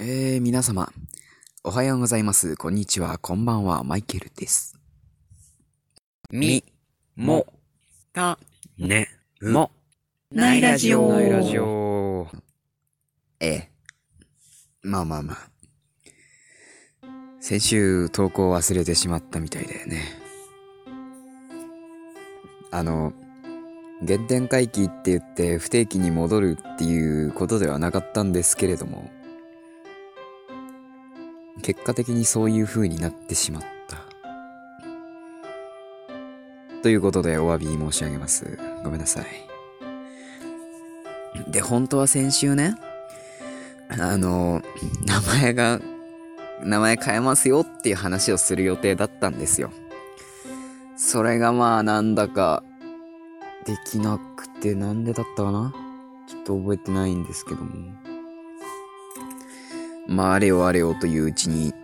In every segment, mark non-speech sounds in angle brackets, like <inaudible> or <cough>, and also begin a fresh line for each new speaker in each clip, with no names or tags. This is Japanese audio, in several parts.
えー、皆様、おはようございます。こんにちは、こんばんは、マイケルです。
み、も、た、
ね、
も、ないラジオ
ないラジオ。ええ。まあまあまあ。先週投稿忘れてしまったみたいだよね。あの、原点回帰って言って不定期に戻るっていうことではなかったんですけれども、結果的にそういう風になってしまった。ということでお詫び申し上げます。ごめんなさい。で、本当は先週ね、あの、名前が、名前変えますよっていう話をする予定だったんですよ。それがまあなんだかできなくてなんでだったかな？ちょっと覚えてないんですけども。まああれよあれよといううちに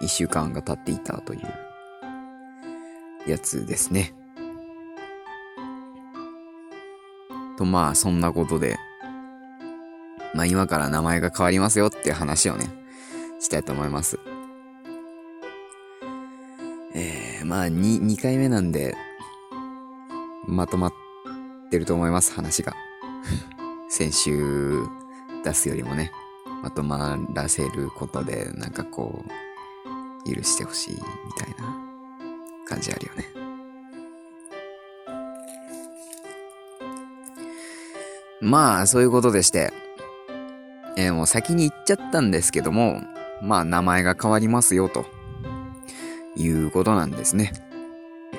一週間が経っていたというやつですね。とまあそんなことで、まあ今から名前が変わりますよっていう話をね、したいと思います。えー、まあ 2, 2回目なんで、まとまってると思います、話が。<laughs> 先週出すよりもね、まとまらせることで、なんかこう、許してほしいみたいな感じあるよね。まあ、そういうことでして、えーもう先に言っちゃったんですけども、まあ、名前が変わりますよ、ということなんですね。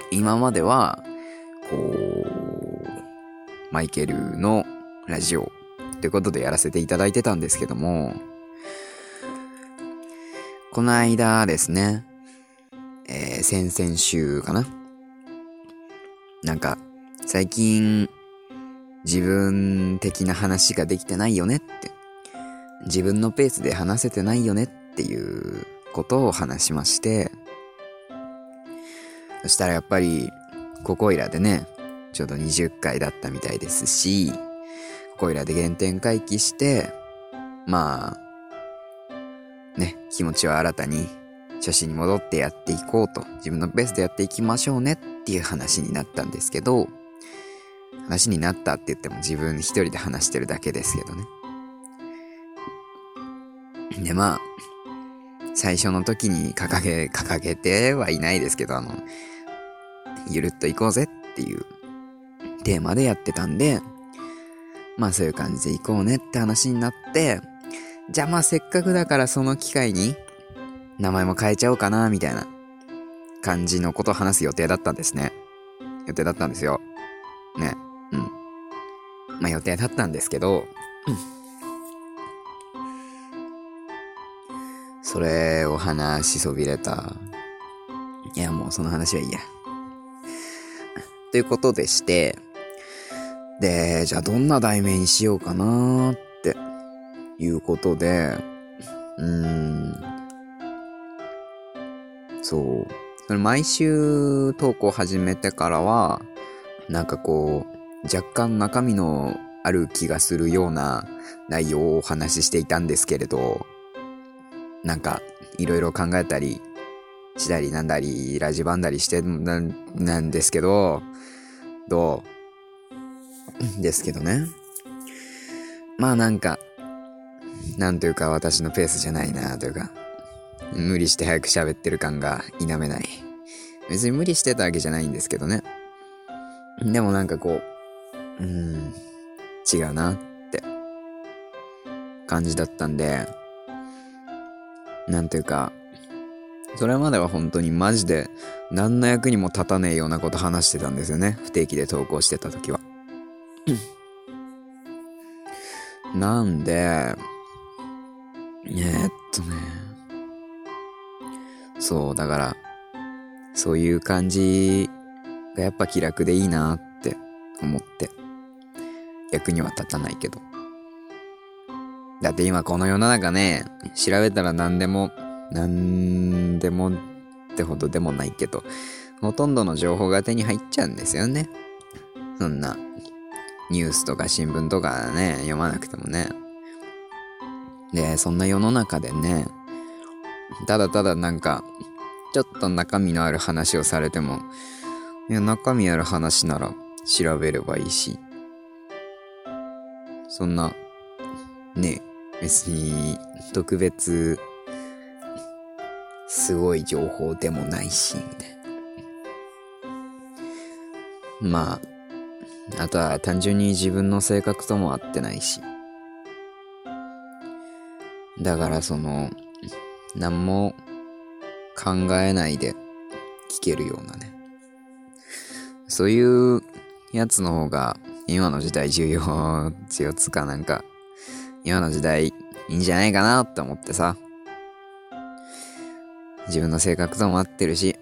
今までは、こう、マイケルのラジオということでやらせていただいてたんですけども、この間ですね、えー先々週かな？なんか、最近、自分的な話ができてないよねって、自分のペースで話せてないよねっていうことを話しまして、そしたらやっぱり、ここいらでね、ちょうど20回だったみたいですし、こいらで原点回帰して、まあ、ね、気持ちを新たに初心に戻ってやっていこうと、自分のペースでやっていきましょうねっていう話になったんですけど、話になったって言っても自分一人で話してるだけですけどね。で、まあ、最初の時に掲げ、掲げてはいないですけど、あの、ゆるっと行こうぜっていうテーマでやってたんで、まあそういう感じで行こうねって話になって、じゃあまあせっかくだからその機会に名前も変えちゃおうかなみたいな感じのことを話す予定だったんですね。予定だったんですよ。ね。うん。まあ予定だったんですけど、それを話しそびれた。いやもうその話はいいや。ということでして、で、じゃあどんな題名にしようかなっていうことで、うーん、そう。それ毎週投稿始めてからは、なんかこう、若干中身のある気がするような内容をお話ししていたんですけれど、なんか、いろいろ考えたり、したりなんだり、ラジバンだりしてなんなんですけど、どう？ですけどね。まあなんか、なんというか私のペースじゃないなというか、無理して早く喋ってる感が否めない。別に無理してたわけじゃないんですけどね。でもなんかこう、うん、違うなって感じだったんで、なんていうか、それまでは本当にマジで何の役にも立たねえようなこと話してたんですよね。不定期で投稿してた時は。なんで、えーっとね、そう、だから、そういう感じがやっぱ気楽でいいなって思って、役には立たないけど。だって今この世の中ね、調べたら何でも、何でもってほどでもないけど、ほとんどの情報が手に入っちゃうんですよね。そんな、ニュースとか新聞とかね、読まなくてもね。で、そんな世の中でね、ただただなんか、ちょっと中身のある話をされても、いや、中身ある話なら調べればいいし、そんな、ね、別に特別、すごい情報でもないし、みたいな。まあ、あとは単純に自分の性格とも合ってないし。だからその、何も考えないで聞けるようなね。そういうやつの方が今の時代重要、強つかなんか、今の時代いいんじゃないかなって思ってさ。自分の性格とも合ってるし、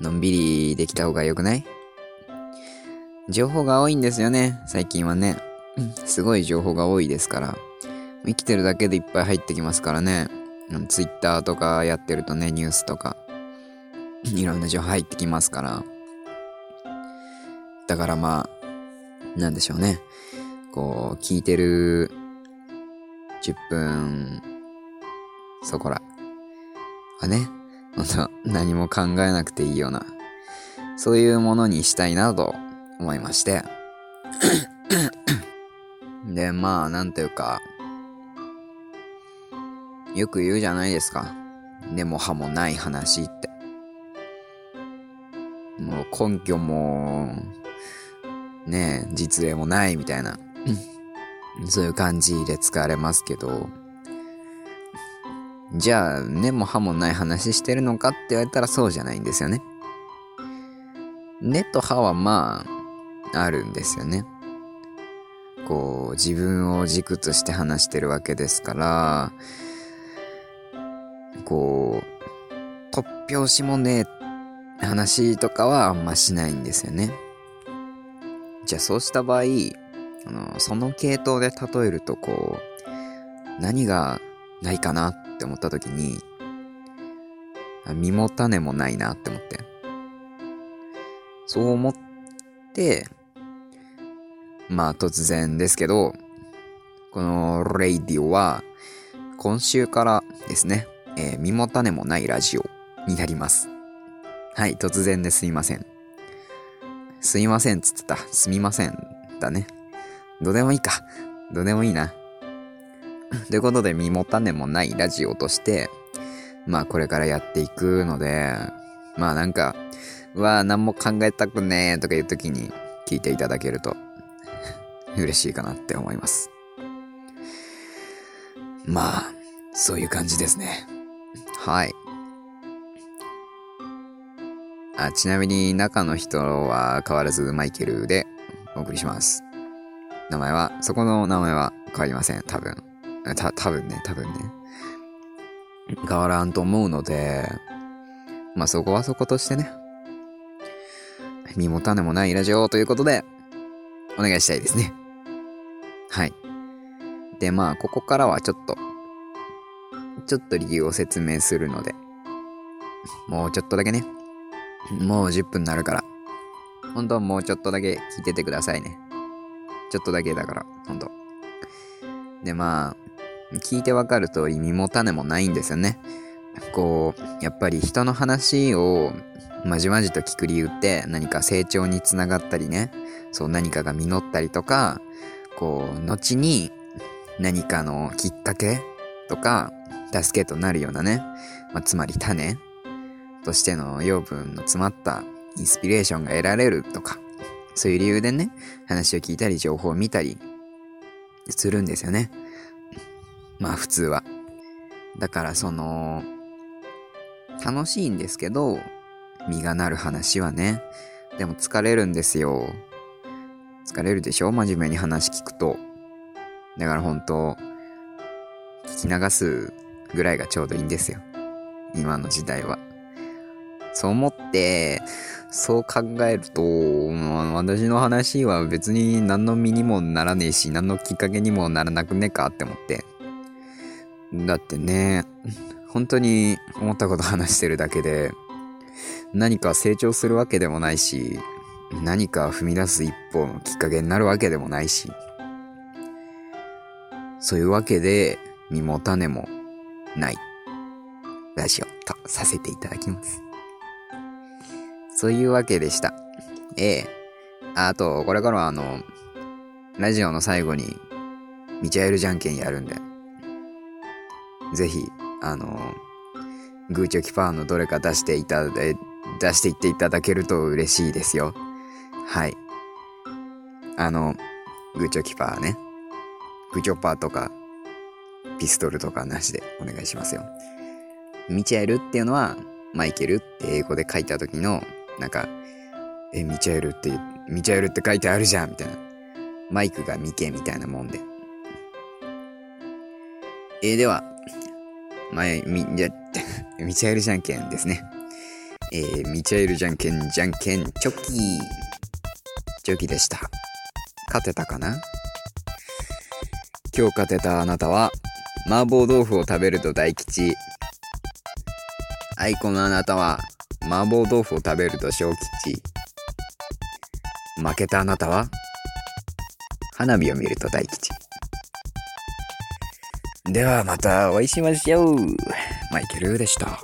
のんびりできた方が良くない？情報が多いんですよね、最近はね。すごい情報が多いですから。生きてるだけでいっぱい入ってきますからね。ツイッターとかやってるとね、ニュースとか、いろんな情報入ってきますから。だからまあ、なんでしょうね。こう、聞いてる10分、そこら。はね、ほんと何も考えなくていいような、そういうものにしたいなと思いまして。<coughs> で、まあ、なんというか、よく言うじゃないですか。根も葉もない話って。もう根拠も、ねえ実例もないみたいな、<coughs> そういう感じで使われますけど、じゃあ、根も葉もない話してるのかって言われたらそうじゃないんですよね。根と葉はまあ、あるんですよね。こう、自分を軸として話してるわけですから、こう、突拍子もねえ話とかはあんましないんですよね。じゃあそうした場合、あのその系統で例えるとこう、何がないかなって思った時に、身も種もないなって思って。そう思って、まあ突然ですけど、このレイディオは今週からですね、えー、身も種もないラジオになります。はい、突然ですいません。すいませんつってた。すみません。だね。どうでもいいか。どうでもいいな。ということで、身も種もないラジオとして、まあこれからやっていくので、まあなんか、うわぁ、何も考えたくねえとかいう時に聞いていただけると <laughs> 嬉しいかなって思います。まあ、そういう感じですね。はい。あ、ちなみに中の人は変わらずマイケルでお送りします。名前は、そこの名前は変わりません。多分。た、多分ね、多分ね。変わらんと思うので、まあそこはそことしてね。身も種もないラジオということで、お願いしたいですね。はい。で、まあ、ここからはちょっとちょっと理由を説明するので、もうちょっとだけね。もう10分になるから。本当はもうちょっとだけ聞いててくださいね。ちょっとだけだから、本当で、まあ、聞いてわかる通り身も種もないんですよね。こう、やっぱり人の話をまじまじと聞く理由って何か成長につながったりね、そう何かが実ったりとか、こう、後に何かのきっかけとか、助けとなるようなね、まあ、つまり種としての養分の詰まったインスピレーションが得られるとか、そういう理由でね、話を聞いたり情報を見たりするんですよね。まあ普通は。だからその、楽しいんですけど、身がなる話はね。でも疲れるんですよ。疲れるでしょ？真面目に話聞くと。だから本当聞き流すぐらいがちょうどいいんですよ。今の時代は。そう思って、そう考えると、私の話は別に何の身にもならねえし、何のきっかけにもならなくねえかって思って。だってね、本当に思ったこと話してるだけで、何か成長するわけでもないし、何か踏み出す一歩のきっかけになるわけでもないし、そういうわけで、身も種もないラジオとさせていただきます。そういうわけでした。ええ。あと、これからはあの、ラジオの最後に、ミチャエルじゃんけんやるんで、ぜひ、あの、グーチョキパーのどれか出していただ、出していっていただけると嬉しいですよ。はい。あの、グーチョキパーね。グーチョパーとか、ピストルとかなしでお願いしますよ。ミチャエルっていうのは、マイケルって英語で書いた時の、なんか、え、ミチャエルって、ミチャエルって書いてあるじゃんみたいな。マイクがミケみたいなもんで。えでは、前、み、じゃ、ミチャエルじゃんけんですね。えー、ミチャエルじゃんけん、じゃんけん、チョキチョキでした。勝てたかな？今日勝てたあなたは、麻婆豆腐を食べると大吉。あいこのあなたは、麻婆豆腐を食べると小吉。負けたあなたは、花火を見ると大吉。ではまたお会いしましょう。マイケルでした。